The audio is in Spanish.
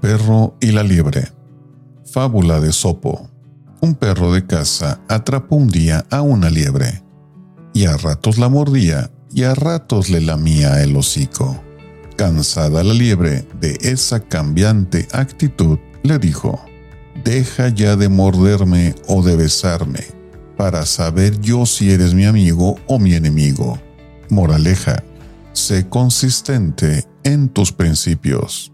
perro y la liebre. Fábula de Sopo. Un perro de caza atrapó un día a una liebre, y a ratos la mordía y a ratos le lamía el hocico. Cansada la liebre de esa cambiante actitud, le dijo, Deja ya de morderme o de besarme, para saber yo si eres mi amigo o mi enemigo. Moraleja, sé consistente en tus principios.